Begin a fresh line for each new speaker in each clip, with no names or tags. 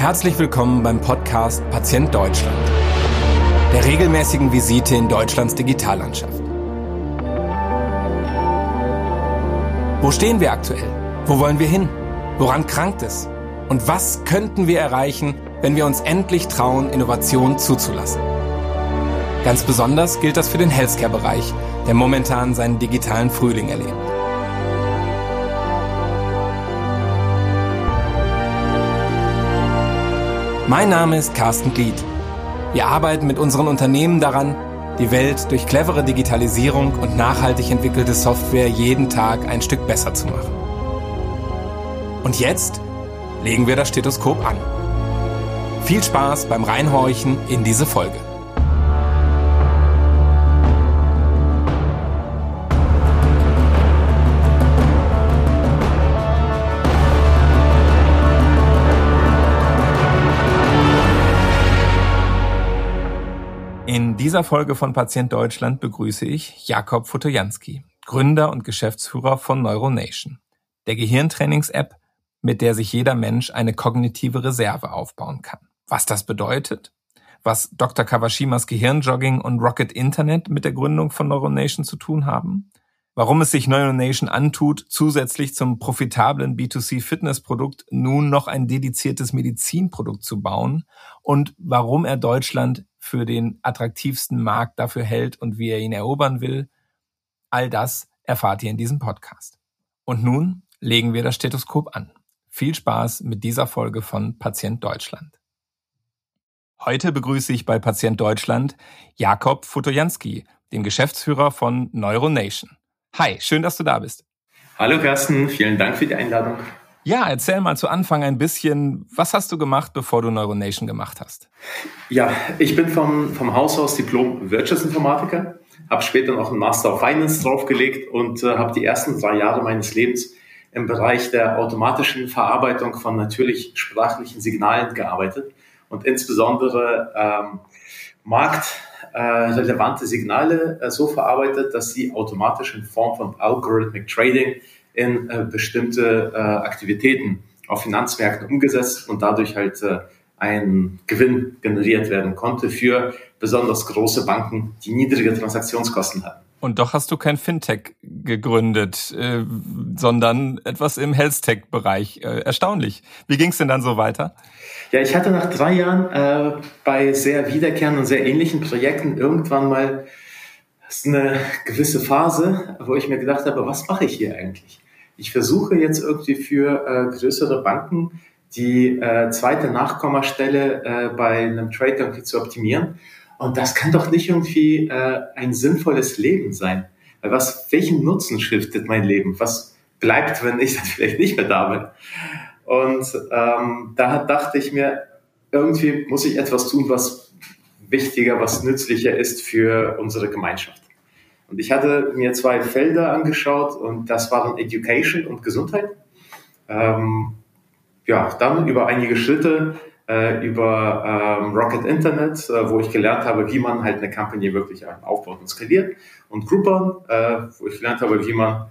Herzlich willkommen beim Podcast Patient Deutschland, der regelmäßigen Visite in Deutschlands Digitallandschaft. Wo stehen wir aktuell? Wo wollen wir hin? Woran krankt es? Und was könnten wir erreichen, wenn wir uns endlich trauen, Innovation zuzulassen? Ganz besonders gilt das für den Healthcare-Bereich, der momentan seinen digitalen Frühling erlebt. Mein Name ist Carsten Glied. Wir arbeiten mit unseren Unternehmen daran, die Welt durch clevere Digitalisierung und nachhaltig entwickelte Software jeden Tag ein Stück besser zu machen. Und jetzt legen wir das Stethoskop an. Viel Spaß beim Reinhorchen in diese Folge. Dieser Folge von Patient Deutschland begrüße ich Jakob Fotojanski, Gründer und Geschäftsführer von Neuronation, der Gehirntrainings-App, mit der sich jeder Mensch eine kognitive Reserve aufbauen kann. Was das bedeutet, was Dr. Kawashimas Gehirnjogging und Rocket Internet mit der Gründung von Neuronation zu tun haben, warum es sich Neuronation antut, zusätzlich zum profitablen B2C-Fitnessprodukt nun noch ein dediziertes Medizinprodukt zu bauen und warum er Deutschland für den attraktivsten Markt dafür hält und wie er ihn erobern will. All das erfahrt ihr in diesem Podcast. Und nun legen wir das Stethoskop an. Viel Spaß mit dieser Folge von Patient Deutschland. Heute begrüße ich bei Patient Deutschland Jakob Futojanski, den Geschäftsführer von Neuronation. Hi, schön, dass du da bist.
Hallo Carsten, vielen Dank für die Einladung.
Ja, erzähl mal zu Anfang ein bisschen, was hast du gemacht, bevor du Neuronation gemacht hast?
Ja, ich bin vom, vom Haus aus Diplom Wirtschaftsinformatiker, habe später noch einen Master of Finance draufgelegt und äh, habe die ersten drei Jahre meines Lebens im Bereich der automatischen Verarbeitung von natürlich sprachlichen Signalen gearbeitet und insbesondere ähm, marktrelevante Signale äh, so verarbeitet, dass sie automatisch in Form von Algorithmic Trading in äh, bestimmte äh, Aktivitäten auf Finanzmärkten umgesetzt und dadurch halt äh, ein Gewinn generiert werden konnte für besonders große Banken, die niedrige Transaktionskosten hatten.
Und doch hast du kein Fintech gegründet, äh, sondern etwas im Health-Tech-Bereich. Äh, erstaunlich. Wie ging es denn dann so weiter?
Ja, ich hatte nach drei Jahren äh, bei sehr wiederkehrenden und sehr ähnlichen Projekten irgendwann mal eine gewisse Phase, wo ich mir gedacht habe, was mache ich hier eigentlich? Ich versuche jetzt irgendwie für äh, größere Banken die äh, zweite Nachkommastelle äh, bei einem Trade irgendwie zu optimieren. Und das kann doch nicht irgendwie äh, ein sinnvolles Leben sein. Was, welchen Nutzen stiftet mein Leben? Was bleibt, wenn ich dann vielleicht nicht mehr da bin? Und ähm, da dachte ich mir, irgendwie muss ich etwas tun, was wichtiger, was nützlicher ist für unsere Gemeinschaft. Und ich hatte mir zwei Felder angeschaut und das waren Education und Gesundheit. Ähm, ja, dann über einige Schritte äh, über ähm, Rocket Internet, äh, wo ich gelernt habe, wie man halt eine Company wirklich aufbaut und skaliert. Und Groupon, äh, wo ich gelernt habe, wie man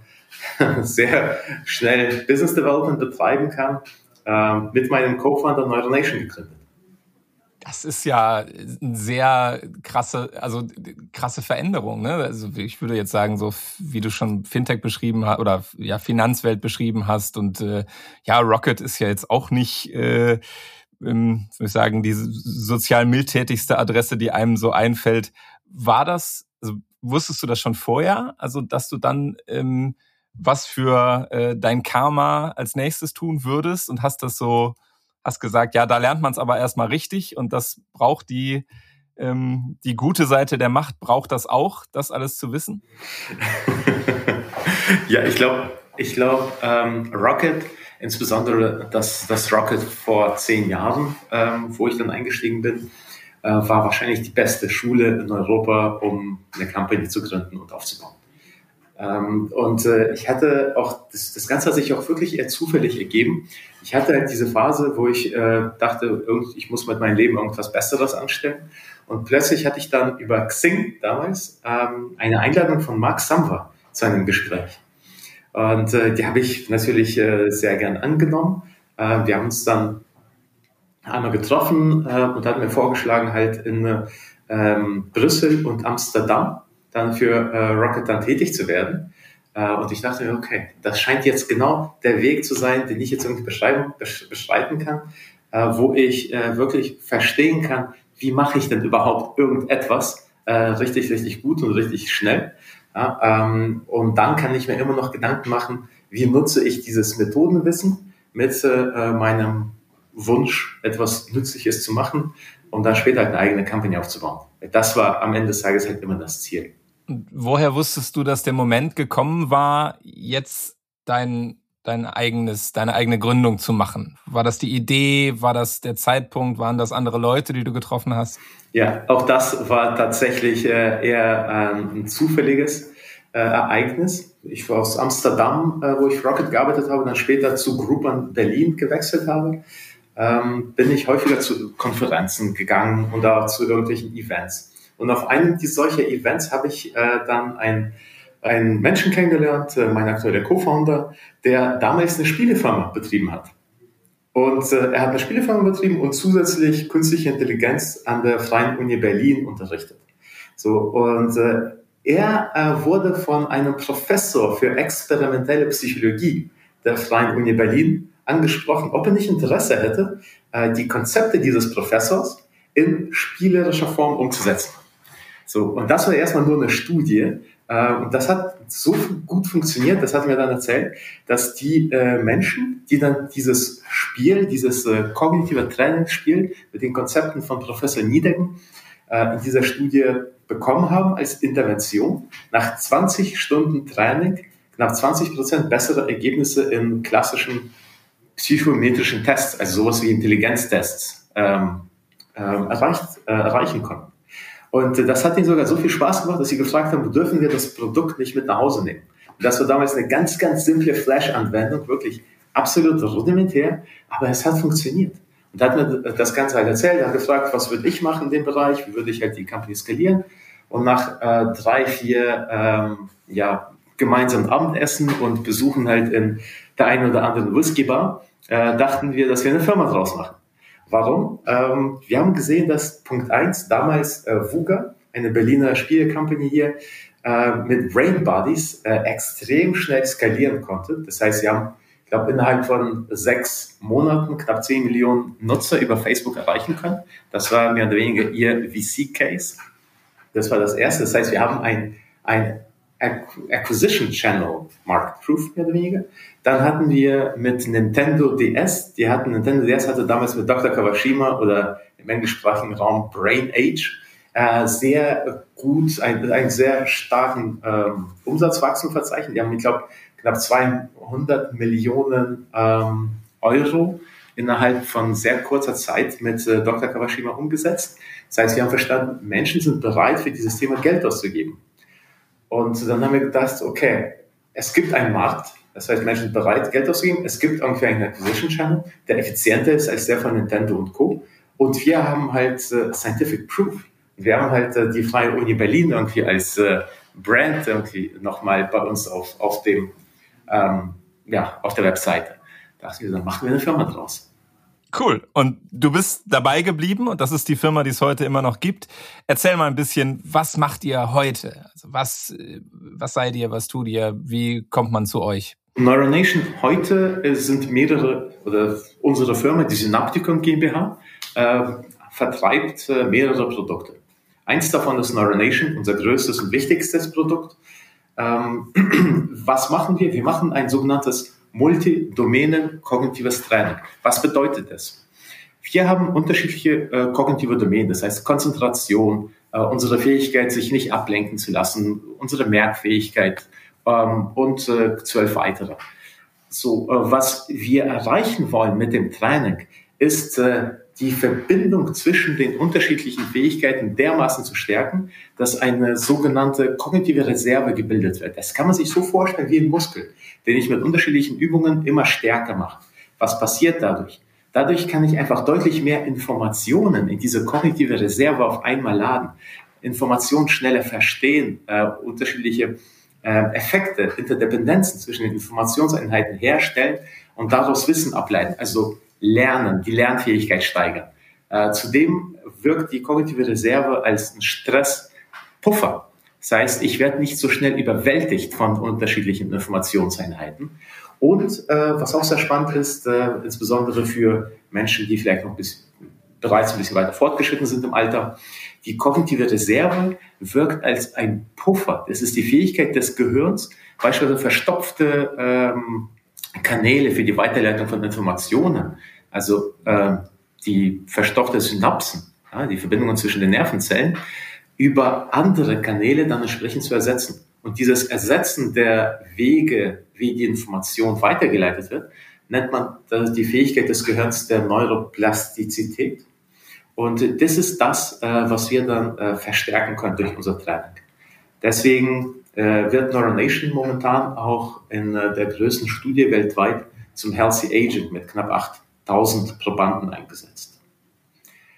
sehr schnell Business Development betreiben kann, äh, mit meinem Co-Founder Neuronation gegründet.
Das ist ja eine sehr krasse, also krasse Veränderung. Ne? Also ich würde jetzt sagen, so wie du schon Fintech beschrieben hast oder ja Finanzwelt beschrieben hast und äh, ja Rocket ist ja jetzt auch nicht, äh, ähm, soll ich sagen, die sozial mildtätigste Adresse, die einem so einfällt. War das, also wusstest du das schon vorher? Also dass du dann ähm, was für äh, dein Karma als nächstes tun würdest und hast das so hast gesagt, ja, da lernt man es aber erstmal richtig und das braucht die, ähm, die gute Seite der Macht, braucht das auch, das alles zu wissen?
ja, ich glaube, ich glaube, ähm, Rocket, insbesondere das, das Rocket vor zehn Jahren, ähm, wo ich dann eingestiegen bin, äh, war wahrscheinlich die beste Schule in Europa, um eine Company zu gründen und aufzubauen. Ähm, und äh, ich hatte auch, das, das Ganze hat sich auch wirklich eher zufällig ergeben. Ich hatte halt diese Phase, wo ich äh, dachte, ich muss mit meinem Leben irgendwas Besseres anstellen. Und plötzlich hatte ich dann über Xing damals ähm, eine Einladung von Mark Samwer zu einem Gespräch. Und äh, die habe ich natürlich sehr gern angenommen. Äh, wir haben uns dann einmal getroffen und hat mir vorgeschlagen, halt in ähm, Brüssel und Amsterdam dann für äh, Rocket dann tätig zu werden. Äh, und ich dachte mir, okay, das scheint jetzt genau der Weg zu sein, den ich jetzt irgendwie beschreiben, beschreiten kann, äh, wo ich äh, wirklich verstehen kann, wie mache ich denn überhaupt irgendetwas äh, richtig, richtig gut und richtig schnell. Ja, ähm, und dann kann ich mir immer noch Gedanken machen, wie nutze ich dieses Methodenwissen mit äh, meinem Wunsch, etwas Nützliches zu machen und dann später eine eigene Company aufzubauen. Das war am Ende des Tages halt immer das Ziel.
Woher wusstest du, dass der Moment gekommen war, jetzt dein dein eigenes, deine eigene Gründung zu machen? War das die Idee? War das der Zeitpunkt? Waren das andere Leute, die du getroffen hast?
Ja, auch das war tatsächlich äh, eher ähm, ein zufälliges äh, Ereignis. Ich war aus Amsterdam, äh, wo ich Rocket gearbeitet habe, dann später zu Groupon Berlin gewechselt habe. Ähm, bin ich häufiger zu Konferenzen gegangen und da zu irgendwelchen Events. Und auf einem dieser solcher Events habe ich dann ein einen Menschen kennengelernt, äh, mein aktueller Co-Founder, der damals eine Spielefirma betrieben hat. Und äh, er hat eine Spielefirma betrieben und zusätzlich künstliche Intelligenz an der Freien Uni Berlin unterrichtet. So, und äh, er äh, wurde von einem Professor für experimentelle Psychologie der Freien Uni Berlin angesprochen, ob er nicht Interesse hätte, äh, die Konzepte dieses Professors in spielerischer Form umzusetzen. So, und das war erstmal nur eine Studie, äh, und das hat so gut funktioniert, das hat mir dann erzählt, dass die äh, Menschen, die dann dieses Spiel, dieses äh, kognitive Trainingsspiel mit den Konzepten von Professor Niedecken in dieser Studie bekommen haben als Intervention, nach 20 Stunden Training knapp 20 Prozent bessere Ergebnisse in klassischen psychometrischen Tests, also sowas wie Intelligenztests, ähm, ähm, erreicht, äh, erreichen konnten. Und das hat ihnen sogar so viel Spaß gemacht, dass sie gefragt haben, dürfen wir das Produkt nicht mit nach Hause nehmen? Und das war damals eine ganz, ganz simple Flash-Anwendung, wirklich absolut rudimentär, aber es hat funktioniert. Und hat mir das Ganze halt erzählt, er hat gefragt, was würde ich machen in dem Bereich, wie würde ich halt die Company skalieren. Und nach äh, drei, vier ähm, ja, gemeinsamen Abendessen und Besuchen halt in der einen oder anderen Whisky-Bar, äh, dachten wir, dass wir eine Firma draus machen. Warum? Ähm, wir haben gesehen, dass Punkt eins damals äh, VUGA, eine Berliner Spielecompany hier, äh, mit Brain Bodies äh, extrem schnell skalieren konnte. Das heißt, sie haben, ich glaube, innerhalb von sechs Monaten knapp zehn Millionen Nutzer über Facebook erreichen können. Das war mehr oder weniger ihr VC-Case. Das war das Erste. Das heißt, wir haben ein, ein Acquisition Channel Market Proof, mehr oder weniger. Dann hatten wir mit Nintendo DS, die hatten, Nintendo DS hatte damals mit Dr. Kawashima oder im englischsprachigen Raum Brain Age äh, sehr gut, einen, einen sehr starken ähm, Umsatzwachstum verzeichnet. Die haben, ich glaube, knapp 200 Millionen ähm, Euro innerhalb von sehr kurzer Zeit mit äh, Dr. Kawashima umgesetzt. Das heißt, wir haben verstanden, Menschen sind bereit, für dieses Thema Geld auszugeben. Und dann haben wir gedacht, okay, es gibt einen Markt, das heißt, Menschen sind bereit, Geld auszugeben. Es gibt irgendwie einen Acquisition Channel, der effizienter ist als der von Nintendo und Co. Und wir haben halt äh, Scientific Proof. Wir haben halt äh, die Freie Uni Berlin irgendwie als äh, Brand irgendwie nochmal bei uns auf, auf dem, ähm, ja, auf der Webseite. Da dachten wir, dann machen wir eine Firma draus.
Cool. Und du bist dabei geblieben und das ist die Firma, die es heute immer noch gibt. Erzähl mal ein bisschen, was macht ihr heute? Also was, äh, was seid ihr, was tut ihr? Wie kommt man zu euch?
Neuronation heute sind mehrere, oder unsere Firma, die Synapticon GmbH, äh, vertreibt äh, mehrere Produkte. Eins davon ist Neuronation, unser größtes und wichtigstes Produkt. Ähm, was machen wir? Wir machen ein sogenanntes Multidomänen kognitives Training. Was bedeutet das? Wir haben unterschiedliche äh, kognitive Domänen, das heißt Konzentration, äh, unsere Fähigkeit, sich nicht ablenken zu lassen, unsere Merkfähigkeit, ähm, und äh, zwölf weitere. So, äh, was wir erreichen wollen mit dem Training, ist äh, die Verbindung zwischen den unterschiedlichen Fähigkeiten dermaßen zu stärken, dass eine sogenannte kognitive Reserve gebildet wird. Das kann man sich so vorstellen wie ein Muskel, den ich mit unterschiedlichen Übungen immer stärker mache. Was passiert dadurch? Dadurch kann ich einfach deutlich mehr Informationen in diese kognitive Reserve auf einmal laden, Informationen schneller verstehen, äh, unterschiedliche äh, Effekte, Interdependenzen zwischen den Informationseinheiten herstellen und daraus Wissen ableiten. Also Lernen, die Lernfähigkeit steigern. Äh, zudem wirkt die kognitive Reserve als ein Stresspuffer. Das heißt, ich werde nicht so schnell überwältigt von unterschiedlichen Informationseinheiten. Und äh, was auch sehr spannend ist, äh, insbesondere für Menschen, die vielleicht noch bis, bereits ein bisschen weiter fortgeschritten sind im Alter, die kognitive Reserve wirkt als ein Puffer. Das ist die Fähigkeit des Gehirns, beispielsweise verstopfte ähm, Kanäle für die Weiterleitung von Informationen, also äh, die verstopfte Synapsen, ja, die Verbindungen zwischen den Nervenzellen, über andere Kanäle dann entsprechend zu ersetzen. Und dieses Ersetzen der Wege, wie die Information weitergeleitet wird, nennt man die Fähigkeit des Gehirns der Neuroplastizität. Und das ist das, äh, was wir dann äh, verstärken können durch unser Training. Deswegen äh, wird Neuronation momentan auch in der größten Studie weltweit zum Healthy Aging mit knapp 8000 Probanden eingesetzt.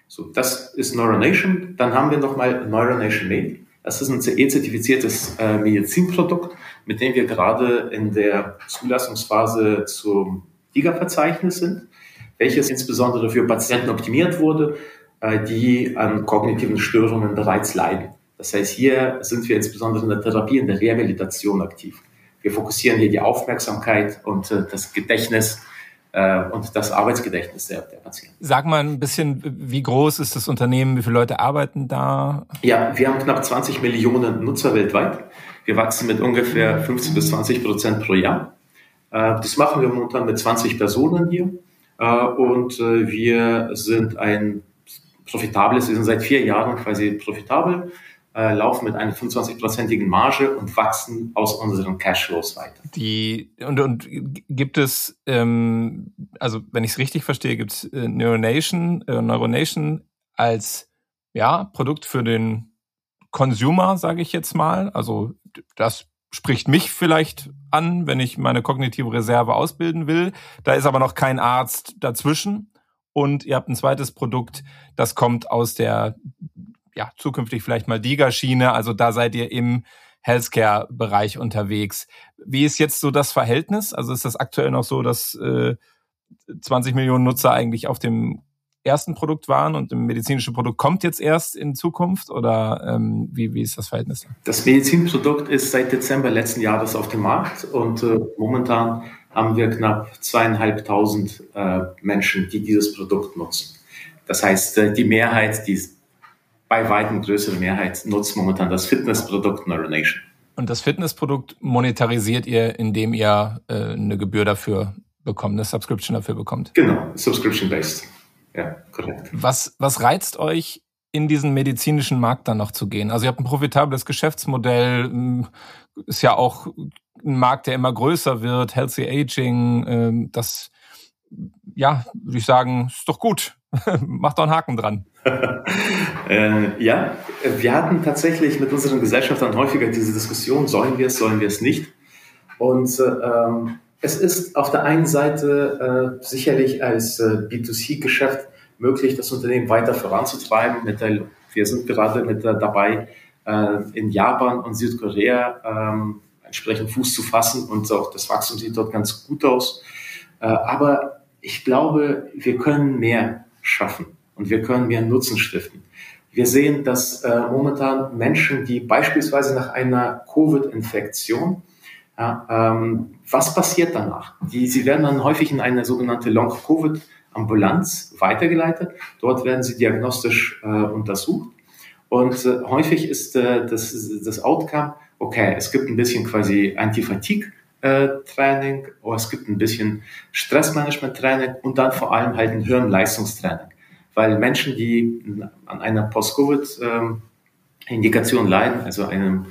So, das ist Neuronation. Dann haben wir nochmal Neuronation Made. Das ist ein CE-zertifiziertes äh, Medizinprodukt, mit dem wir gerade in der Zulassungsphase zum DIGA-Verzeichnis sind, welches insbesondere für Patienten optimiert wurde, äh, die an kognitiven Störungen bereits leiden. Das heißt, hier sind wir insbesondere in der Therapie, in der Rehabilitation aktiv. Wir fokussieren hier die Aufmerksamkeit und äh, das Gedächtnis äh, und das Arbeitsgedächtnis der, der Patienten.
Sag mal ein bisschen, wie groß ist das Unternehmen, wie viele Leute arbeiten da?
Ja, wir haben knapp 20 Millionen Nutzer weltweit. Wir wachsen mit ungefähr 15 bis 20 Prozent pro Jahr. Äh, das machen wir momentan mit 20 Personen hier. Und wir sind ein profitables, wir sind seit vier Jahren quasi profitabel äh, laufen mit einer 25-prozentigen Marge und wachsen aus unseren Cashflows weiter.
Die und, und gibt es, ähm, also wenn ich es richtig verstehe, gibt es äh, Neuronation, äh, Neuronation als ja Produkt für den Consumer, sage ich jetzt mal. Also das spricht mich vielleicht an, wenn ich meine kognitive Reserve ausbilden will. Da ist aber noch kein Arzt dazwischen. Und ihr habt ein zweites Produkt, das kommt aus der ja, zukünftig vielleicht mal DIGA-Schiene. Also da seid ihr im Healthcare-Bereich unterwegs. Wie ist jetzt so das Verhältnis? Also ist das aktuell noch so, dass äh, 20 Millionen Nutzer eigentlich auf dem ersten Produkt waren und im medizinischen Produkt kommt jetzt erst in Zukunft oder ähm, wie, wie ist das Verhältnis?
Das Medizinprodukt ist seit Dezember letzten Jahres auf dem Markt und äh, momentan haben wir knapp zweieinhalbtausend äh, Menschen, die dieses Produkt nutzen. Das heißt, äh, die Mehrheit, die bei weitem größere Mehrheit nutzt momentan das Fitnessprodukt Neuronation.
Und das Fitnessprodukt monetarisiert ihr, indem ihr äh, eine Gebühr dafür bekommt, eine Subscription dafür bekommt?
Genau, Subscription-based. Ja, korrekt.
Was, was reizt euch, in diesen medizinischen Markt dann noch zu gehen? Also ihr habt ein profitables Geschäftsmodell, ist ja auch ein Markt, der immer größer wird, Healthy Aging, ähm, das, ja, würde ich sagen, ist doch gut. Macht doch einen Haken dran.
äh, ja, wir hatten tatsächlich mit unseren Gesellschaftern häufiger diese Diskussion, sollen wir es, sollen wir es nicht. Und ähm, es ist auf der einen Seite äh, sicherlich als äh, B2C-Geschäft möglich, das Unternehmen weiter voranzutreiben. Der, wir sind gerade mit der, dabei, äh, in Japan und Südkorea ähm, entsprechend Fuß zu fassen und auch das Wachstum sieht dort ganz gut aus. Äh, aber ich glaube, wir können mehr schaffen und wir können mehr Nutzen stiften. Wir sehen, dass äh, momentan Menschen, die beispielsweise nach einer Covid-Infektion, ja, ähm, was passiert danach? Die, sie werden dann häufig in eine sogenannte Long-Covid-Ambulanz weitergeleitet. Dort werden sie diagnostisch äh, untersucht. Und äh, häufig ist äh, das, das Outcome, okay, es gibt ein bisschen quasi Antifatigue, Training, oder es gibt ein bisschen Stressmanagement-Training und dann vor allem halt ein Hirnleistungstraining. Weil Menschen, die an einer Post-Covid-Indikation leiden, also einem,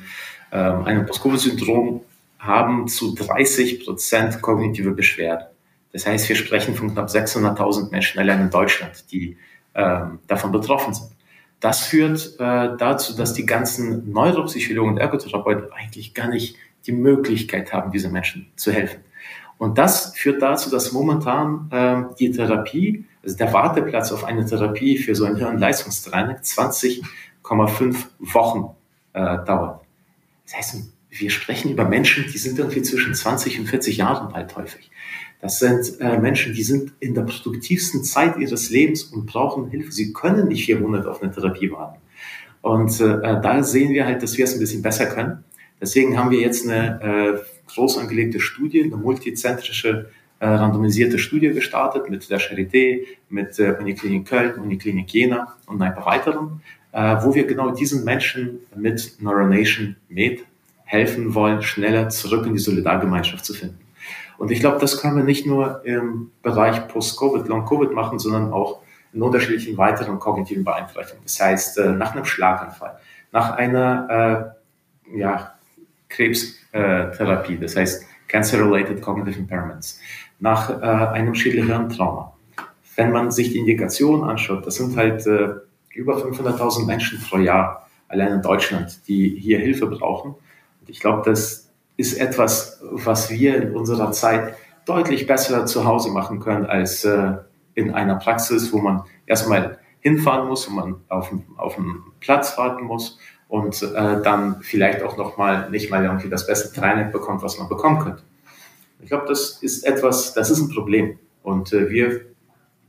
ähm, einem Post-Covid-Syndrom, haben zu 30 Prozent kognitive Beschwerden. Das heißt, wir sprechen von knapp 600.000 Menschen allein in Deutschland, die ähm, davon betroffen sind. Das führt äh, dazu, dass die ganzen Neuropsychologen und Ergotherapeuten eigentlich gar nicht die Möglichkeit haben, diesen Menschen zu helfen. Und das führt dazu, dass momentan äh, die Therapie, also der Warteplatz auf eine Therapie für so ein Hirnleistungstraining 20,5 Wochen äh, dauert. Das heißt, wir sprechen über Menschen, die sind irgendwie zwischen 20 und 40 Jahren alt häufig. Das sind äh, Menschen, die sind in der produktivsten Zeit ihres Lebens und brauchen Hilfe. Sie können nicht vier Monate auf eine Therapie warten. Und äh, da sehen wir halt, dass wir es ein bisschen besser können. Deswegen haben wir jetzt eine äh, groß angelegte Studie, eine multizentrische äh, randomisierte Studie gestartet mit der Charité, mit der Uniklinik Köln, Uniklinik Jena und ein paar weiteren, äh, wo wir genau diesen Menschen mit Neuronation Med helfen wollen, schneller zurück in die Solidargemeinschaft zu finden. Und ich glaube, das können wir nicht nur im Bereich Post-Covid, Long-Covid machen, sondern auch in unterschiedlichen weiteren kognitiven Beeinträchtigungen. Das heißt, äh, nach einem Schlaganfall, nach einer äh, ja, Krebstherapie, das heißt Cancer-Related Cognitive Impairments, nach äh, einem Schädelhirntrauma. Wenn man sich die Indikationen anschaut, das sind halt äh, über 500.000 Menschen pro Jahr allein in Deutschland, die hier Hilfe brauchen. Und ich glaube, das ist etwas, was wir in unserer Zeit deutlich besser zu Hause machen können als äh, in einer Praxis, wo man erstmal hinfahren muss, wo man auf, auf Platz warten muss und äh, dann vielleicht auch nochmal nicht mal irgendwie das beste Training bekommt, was man bekommen könnte. Ich glaube, das ist etwas, das ist ein Problem und äh, wir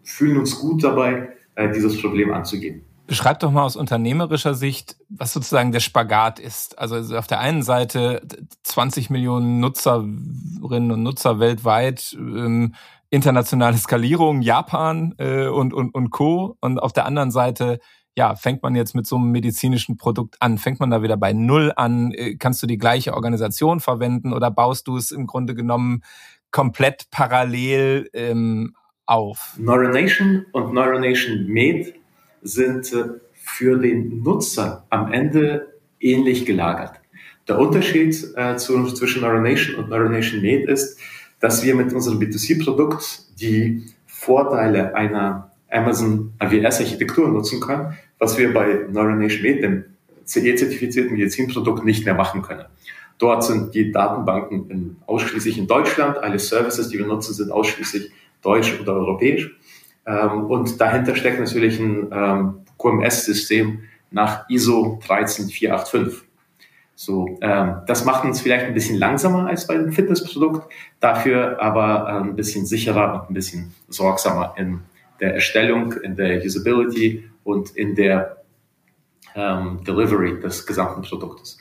fühlen uns gut dabei, äh, dieses Problem anzugehen.
Beschreib doch mal aus unternehmerischer Sicht, was sozusagen der Spagat ist. Also auf der einen Seite 20 Millionen Nutzerinnen und Nutzer weltweit, ähm, internationale Skalierung, Japan äh, und, und, und Co. Und auf der anderen Seite, ja, fängt man jetzt mit so einem medizinischen Produkt an? Fängt man da wieder bei Null an? Äh, kannst du die gleiche Organisation verwenden oder baust du es im Grunde genommen komplett parallel ähm, auf?
Neuronation und Neuronation Med sind äh, für den Nutzer am Ende ähnlich gelagert. Der Unterschied äh, zu, zwischen Neuronation und Neuronation Med ist, dass wir mit unserem B2C-Produkt die Vorteile einer Amazon AWS-Architektur nutzen können, was wir bei Neuronation Med, dem CE-zertifizierten Medizinprodukt, nicht mehr machen können. Dort sind die Datenbanken in, ausschließlich in Deutschland. Alle Services, die wir nutzen, sind ausschließlich deutsch oder europäisch. Ähm, und dahinter steckt natürlich ein ähm, QMS-System nach ISO 13485. So, ähm, das macht uns vielleicht ein bisschen langsamer als bei einem Fitnessprodukt, dafür aber äh, ein bisschen sicherer und ein bisschen sorgsamer in der Erstellung, in der Usability und in der ähm, Delivery des gesamten Produktes.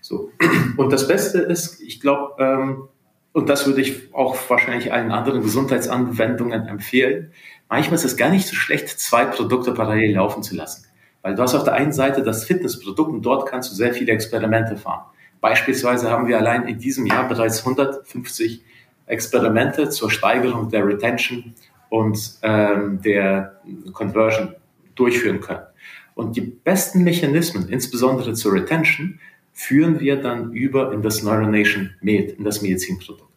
So. Und das Beste ist, ich glaube, ähm, und das würde ich auch wahrscheinlich allen anderen Gesundheitsanwendungen empfehlen, manchmal ist es gar nicht so schlecht, zwei Produkte parallel laufen zu lassen. Weil du hast auf der einen Seite das Fitnessprodukt und dort kannst du sehr viele Experimente fahren. Beispielsweise haben wir allein in diesem Jahr bereits 150 Experimente zur Steigerung der Retention und ähm, der Conversion durchführen können. Und die besten Mechanismen, insbesondere zur Retention, führen wir dann über in das Neuronation Med, in das Medizinprodukt.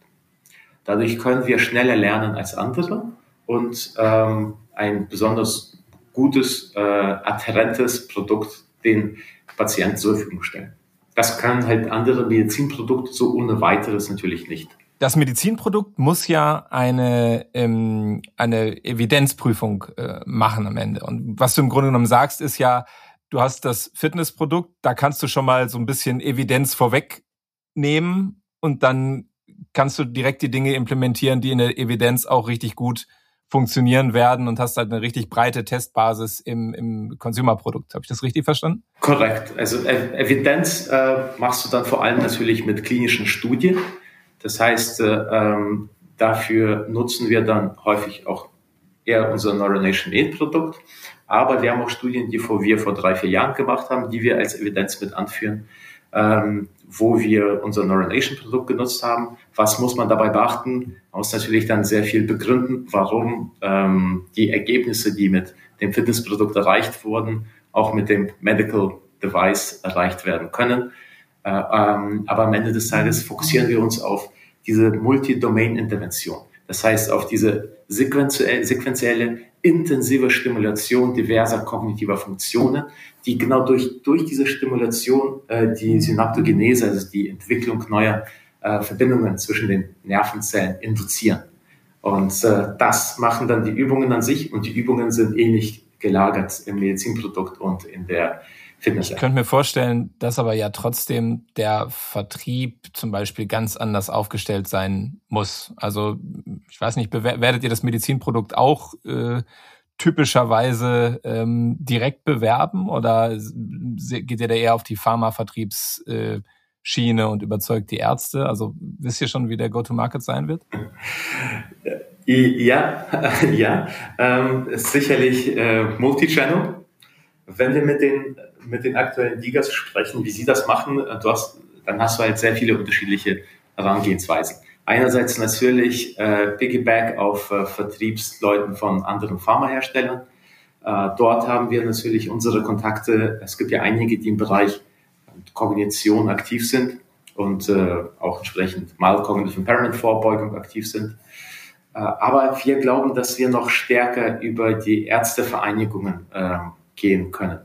Dadurch können wir schneller lernen als andere und ähm, ein besonders gutes, äh, adherentes Produkt den Patienten zur Verfügung stellen. Das können halt andere Medizinprodukte so ohne weiteres natürlich nicht.
Das Medizinprodukt muss ja eine, ähm, eine Evidenzprüfung äh, machen am Ende. Und was du im Grunde genommen sagst, ist ja, du hast das Fitnessprodukt, da kannst du schon mal so ein bisschen Evidenz vorwegnehmen und dann kannst du direkt die Dinge implementieren, die in der Evidenz auch richtig gut funktionieren werden und hast halt eine richtig breite Testbasis im, im Consumer-Produkt. Habe ich das richtig verstanden?
Korrekt. Also Evidenz äh, machst du dann vor allem natürlich mit klinischen Studien. Das heißt, äh, ähm, dafür nutzen wir dann häufig auch eher unser Neuronation Aid Produkt. Aber wir haben auch Studien, die wir vor drei, vier Jahren gemacht haben, die wir als Evidenz mit anführen, ähm, wo wir unser Neuronation Produkt genutzt haben. Was muss man dabei beachten? Man muss natürlich dann sehr viel begründen, warum ähm, die Ergebnisse, die mit dem Fitnessprodukt erreicht wurden, auch mit dem Medical Device erreicht werden können. Äh, aber am Ende des Tages fokussieren wir uns auf diese Multi-Domain-Intervention. Das heißt, auf diese sequenzielle, intensive Stimulation diverser kognitiver Funktionen, die genau durch, durch diese Stimulation äh, die Synaptogenese, also die Entwicklung neuer äh, Verbindungen zwischen den Nervenzellen induzieren. Und äh, das machen dann die Übungen an sich und die Übungen sind ähnlich gelagert im Medizinprodukt und in der
Fitness. Ich könnte mir vorstellen, dass aber ja trotzdem der Vertrieb zum Beispiel ganz anders aufgestellt sein muss. Also ich weiß nicht, werdet ihr das Medizinprodukt auch äh, typischerweise ähm, direkt bewerben oder geht ihr da eher auf die Pharmavertriebsschiene äh, und überzeugt die Ärzte? Also wisst ihr schon, wie der Go-to-Market sein wird?
Ja, ja, ähm, sicherlich äh, Multichannel. Wenn wir mit den, mit den aktuellen Ligas sprechen, wie sie das machen, äh, du hast, dann hast du halt sehr viele unterschiedliche Herangehensweisen. Einerseits natürlich äh, Piggyback auf äh, Vertriebsleuten von anderen Pharmaherstellern. Äh, dort haben wir natürlich unsere Kontakte. Es gibt ja einige, die im Bereich Kognition aktiv sind und äh, auch entsprechend Mild Cognitive Impairment Vorbeugung aktiv sind. Äh, aber wir glauben, dass wir noch stärker über die Ärztevereinigungen äh, gehen können.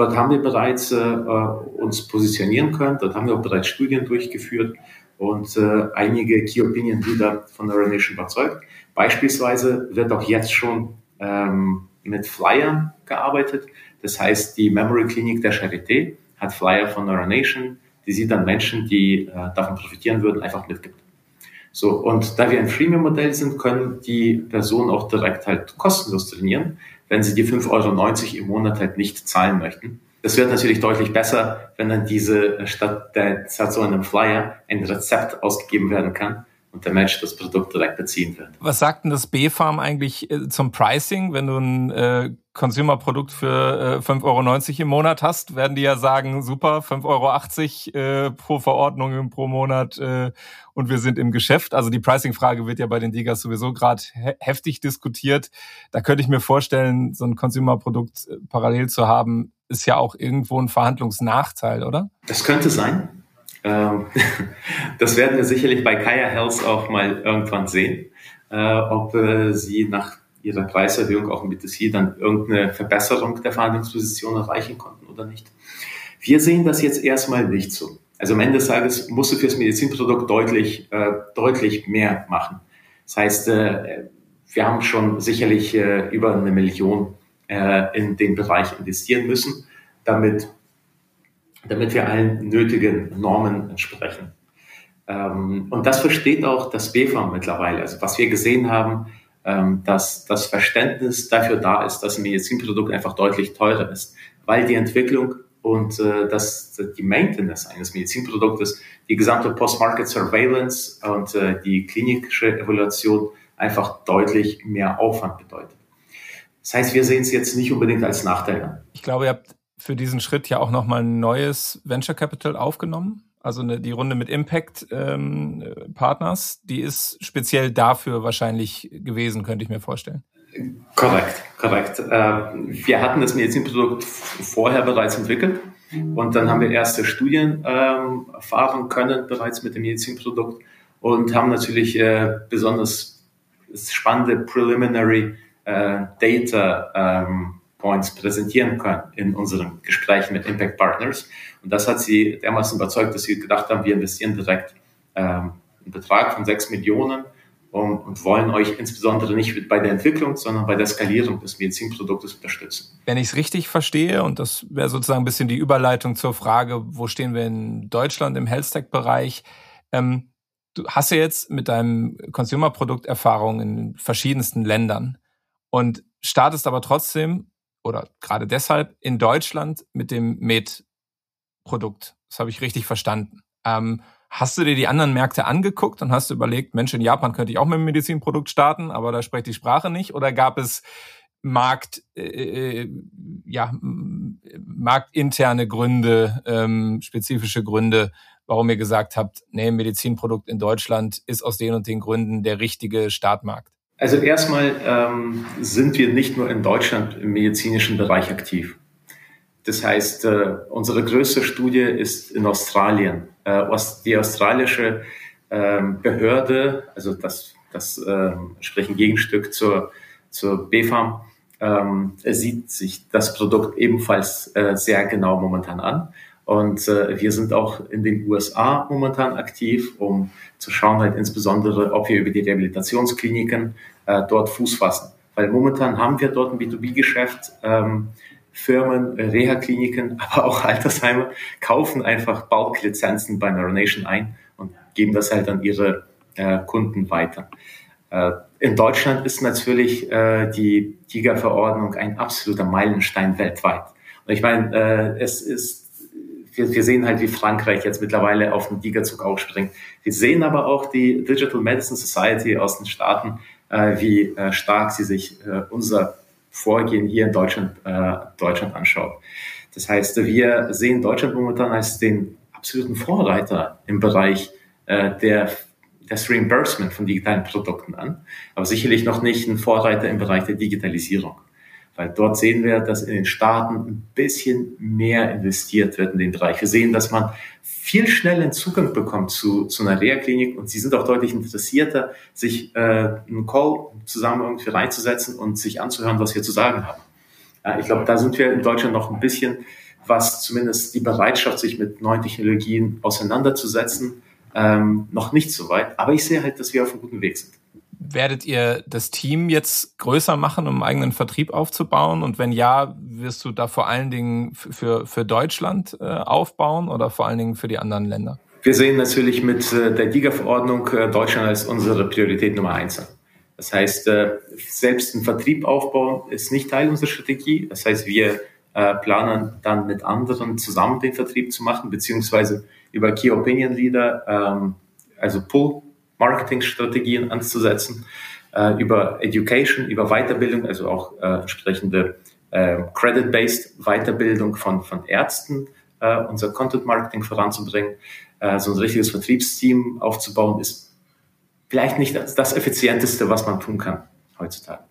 Dort haben wir bereits äh, uns positionieren können, dort haben wir auch bereits Studien durchgeführt und äh, einige Key Opinion Leader von Neuronation überzeugt. Beispielsweise wird auch jetzt schon ähm, mit Flyern gearbeitet. Das heißt, die Memory Klinik der Charité hat Flyer von Neuronation, die sie dann Menschen, die äh, davon profitieren würden, einfach mitgibt. So, und da wir ein Freemium-Modell sind, können die Personen auch direkt halt kostenlos trainieren, wenn sie die 5,90 Euro im Monat halt nicht zahlen möchten. Das wird natürlich deutlich besser, wenn dann diese statt der statt so einem Flyer ein Rezept ausgegeben werden kann und der Mensch das Produkt direkt beziehen wird.
Was sagt denn das B-Farm eigentlich äh, zum Pricing? Wenn du ein äh, Consumer-Produkt für äh, 5,90 Euro im Monat hast, werden die ja sagen, super, 5,80 Euro äh, pro Verordnung pro Monat äh, und wir sind im Geschäft. Also die Pricing-Frage wird ja bei den Digas sowieso gerade he heftig diskutiert. Da könnte ich mir vorstellen, so ein Consumer-Produkt äh, parallel zu haben, ist ja auch irgendwo ein Verhandlungsnachteil, oder?
Das könnte sein. Ähm, das werden wir sicherlich bei Kaya Health auch mal irgendwann sehen, äh, ob äh, sie nach ihrer Preiserhöhung auch mit C dann irgendeine Verbesserung der Verhandlungsposition erreichen konnten oder nicht. Wir sehen das jetzt erstmal nicht so. Also am Ende des Tages musst du fürs Medizinprodukt deutlich, äh, deutlich mehr machen. Das heißt, äh, wir haben schon sicherlich äh, über eine Million äh, in den Bereich investieren müssen, damit damit wir allen nötigen Normen entsprechen. Ähm, und das versteht auch das BFAM mittlerweile. Also was wir gesehen haben, ähm, dass das Verständnis dafür da ist, dass ein Medizinprodukt einfach deutlich teurer ist, weil die Entwicklung und äh, das, die Maintenance eines Medizinproduktes, die gesamte Post-Market Surveillance und äh, die klinische Evaluation einfach deutlich mehr Aufwand bedeutet. Das heißt, wir sehen es jetzt nicht unbedingt als Nachteil an.
Ich glaube, ihr habt für diesen Schritt ja auch nochmal ein neues Venture Capital aufgenommen. Also eine, die Runde mit Impact ähm, Partners, die ist speziell dafür wahrscheinlich gewesen, könnte ich mir vorstellen.
Korrekt, korrekt. Äh, wir hatten das Medizinprodukt vorher bereits entwickelt und dann haben wir erste Studien ähm, erfahren können bereits mit dem Medizinprodukt und haben natürlich äh, besonders spannende Preliminary äh, Data ähm, Points präsentieren können in unseren Gesprächen mit Impact Partners. Und das hat sie dermaßen überzeugt, dass sie gedacht haben, wir investieren direkt ähm, einen Betrag von sechs Millionen um, und wollen euch insbesondere nicht bei der Entwicklung, sondern bei der Skalierung des Medizinproduktes unterstützen.
Wenn ich es richtig verstehe, und das wäre sozusagen ein bisschen die Überleitung zur Frage, wo stehen wir in Deutschland im Health-Tech-Bereich? Ähm, du hast ja jetzt mit deinem Consumer-Produkt Erfahrung in verschiedensten Ländern und startest aber trotzdem oder gerade deshalb in Deutschland mit dem Med-Produkt. Das habe ich richtig verstanden. Ähm, hast du dir die anderen Märkte angeguckt und hast du überlegt, Mensch, in Japan könnte ich auch mit einem Medizinprodukt starten, aber da spricht die Sprache nicht? Oder gab es Markt, äh, äh ja, marktinterne Gründe, ähm, spezifische Gründe, warum ihr gesagt habt, nee, Medizinprodukt in Deutschland ist aus den und den Gründen der richtige Startmarkt?
Also erstmal ähm, sind wir nicht nur in Deutschland im medizinischen Bereich aktiv. Das heißt, äh, unsere größte Studie ist in Australien. Äh, die australische äh, Behörde, also das, das äh, entsprechend Gegenstück zur, zur BfArM, ähm, sieht sich das Produkt ebenfalls äh, sehr genau momentan an. Und äh, wir sind auch in den USA momentan aktiv, um zu schauen halt insbesondere, ob wir über die Rehabilitationskliniken äh, dort Fuß fassen. Weil momentan haben wir dort ein B2B-Geschäft. Ähm, Firmen, Reha-Kliniken, aber auch Altersheime kaufen einfach Bulk-Lizenzen bei Neuronation ein und geben das halt an ihre äh, Kunden weiter. Äh, in Deutschland ist natürlich äh, die Giga-Verordnung ein absoluter Meilenstein weltweit. Und ich meine, äh, es ist wir, wir sehen halt, wie Frankreich jetzt mittlerweile auf den Giga-Zug aufspringt. Wir sehen aber auch die Digital Medicine Society aus den Staaten, äh, wie äh, stark sie sich äh, unser Vorgehen hier in Deutschland, äh, Deutschland anschaut. Das heißt, wir sehen Deutschland momentan als den absoluten Vorreiter im Bereich äh, der das Reimbursement von digitalen Produkten an, aber sicherlich noch nicht ein Vorreiter im Bereich der Digitalisierung. Weil dort sehen wir, dass in den Staaten ein bisschen mehr investiert wird in den Bereich. Wir sehen, dass man viel schneller einen Zugang bekommt zu, zu einer Reha-Klinik und sie sind auch deutlich interessierter, sich äh, einen Call zusammen irgendwie reinzusetzen und sich anzuhören, was wir zu sagen haben. Äh, ich glaube, da sind wir in Deutschland noch ein bisschen, was zumindest die Bereitschaft, sich mit neuen Technologien auseinanderzusetzen, ähm, noch nicht so weit. Aber ich sehe halt, dass wir auf einem guten Weg sind.
Werdet ihr das Team jetzt größer machen, um einen eigenen Vertrieb aufzubauen? Und wenn ja, wirst du da vor allen Dingen für, für Deutschland äh, aufbauen oder vor allen Dingen für die anderen Länder?
Wir sehen natürlich mit äh, der Giga-Verordnung äh, Deutschland als unsere Priorität Nummer eins an. Das heißt, äh, selbst ein Vertrieb aufbauen ist nicht Teil unserer Strategie. Das heißt, wir planen dann mit anderen zusammen den Vertrieb zu machen, beziehungsweise über Key Opinion Leader, ähm, also Pull-Marketing-Strategien anzusetzen, äh, über Education, über Weiterbildung, also auch äh, entsprechende äh, Credit-Based Weiterbildung von, von Ärzten, äh, unser Content-Marketing voranzubringen. Äh, so ein richtiges Vertriebsteam aufzubauen, ist vielleicht nicht das, das Effizienteste, was man tun kann heutzutage.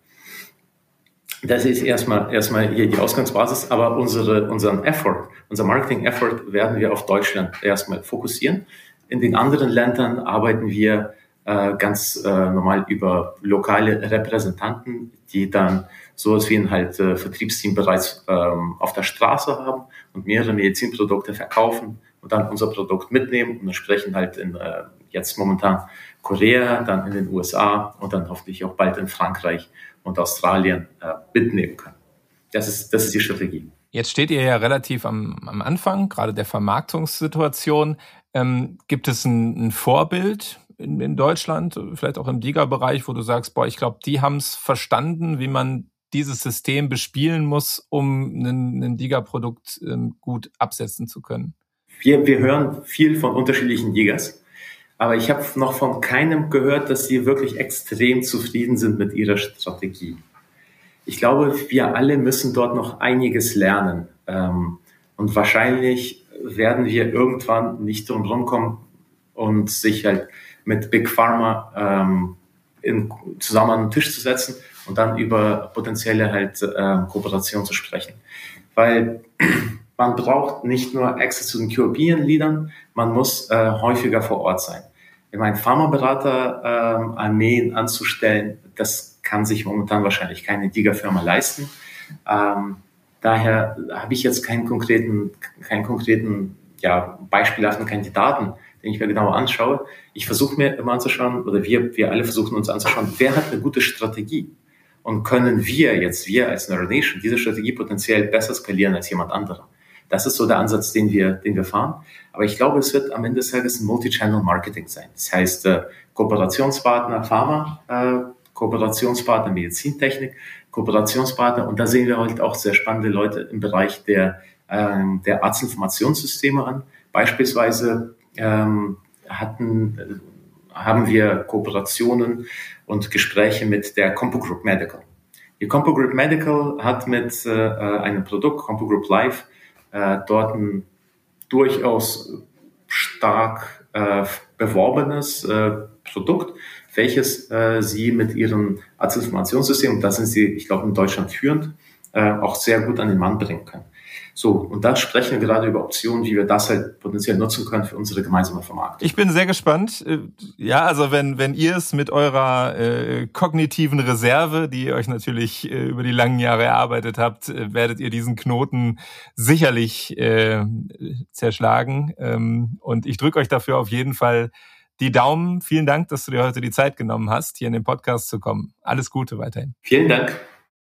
Das ist erstmal, erstmal hier die Ausgangsbasis, aber unsere, unseren Effort, unser Marketing-Effort werden wir auf Deutschland erstmal fokussieren. In den anderen Ländern arbeiten wir äh, ganz äh, normal über lokale Repräsentanten, die dann sowas wie ein halt äh, Vertriebsteam bereits ähm, auf der Straße haben und mehrere Medizinprodukte verkaufen und dann unser Produkt mitnehmen und entsprechend halt in äh, jetzt momentan Korea, dann in den USA und dann hoffentlich auch bald in Frankreich und Australien äh, mitnehmen können. Das ist, das ist die Strategie.
Jetzt steht ihr ja relativ am, am Anfang, gerade der Vermarktungssituation. Ähm, gibt es ein, ein Vorbild in, in, Deutschland, vielleicht auch im Liga-Bereich, wo du sagst, boah, ich glaube, die haben es verstanden, wie man dieses System bespielen muss, um ein, ein Liga-Produkt ähm, gut absetzen zu können?
Wir, wir hören viel von unterschiedlichen Ligas. Aber ich habe noch von keinem gehört, dass sie wirklich extrem zufrieden sind mit ihrer Strategie. Ich glaube, wir alle müssen dort noch einiges lernen. Ähm, und wahrscheinlich werden wir irgendwann nicht drum rumkommen und sich halt mit Big Pharma ähm, in, zusammen an den Tisch zu setzen und dann über potenzielle halt äh, Kooperation zu sprechen. Weil man braucht nicht nur Access zu den European Leadern, man muss äh, häufiger vor Ort sein ich meine, Pharmaberater ähm, Armeen anzustellen, das kann sich momentan wahrscheinlich keine Giga-Firma leisten. Ähm, daher habe ich jetzt keinen konkreten, keinen konkreten, ja, beispielhaften Kandidaten, den ich mir genau anschaue. Ich versuche mir immer anzuschauen, oder wir, wir alle versuchen uns anzuschauen, wer hat eine gute Strategie? Und können wir jetzt, wir als Neuronation, diese Strategie potenziell besser skalieren als jemand anderer? Das ist so der Ansatz, den wir, den wir fahren. Aber ich glaube, es wird am Ende des Tages ein Multi-Channel-Marketing sein. Das heißt, äh, Kooperationspartner Pharma, äh, Kooperationspartner Medizintechnik, Kooperationspartner. Und da sehen wir halt auch sehr spannende Leute im Bereich der, ähm, der Arztinformationssysteme an. Beispielsweise ähm, hatten, äh, haben wir Kooperationen und Gespräche mit der Compo Group Medical. Die Compo Group Medical hat mit äh, einem Produkt, Compo Group Live, äh, dort ein durchaus stark äh, beworbenes äh, Produkt, welches äh, sie mit ihrem Arztinformationssystem, da sind sie, ich glaube, in Deutschland führend, äh, auch sehr gut an den Mann bringen können. So, und da sprechen wir gerade über Optionen, wie wir das halt potenziell nutzen können für unsere gemeinsame Vermarktung.
Ich bin sehr gespannt. Äh, ja, also wenn, wenn ihr es mit eurer äh, kognitiven Reserve, die ihr euch natürlich äh, über die langen Jahre erarbeitet habt, äh, werdet ihr diesen Knoten sicherlich äh, zerschlagen. Ähm, und ich drücke euch dafür auf jeden Fall die Daumen. Vielen Dank, dass du dir heute die Zeit genommen hast, hier in den Podcast zu kommen. Alles Gute weiterhin.
Vielen Dank.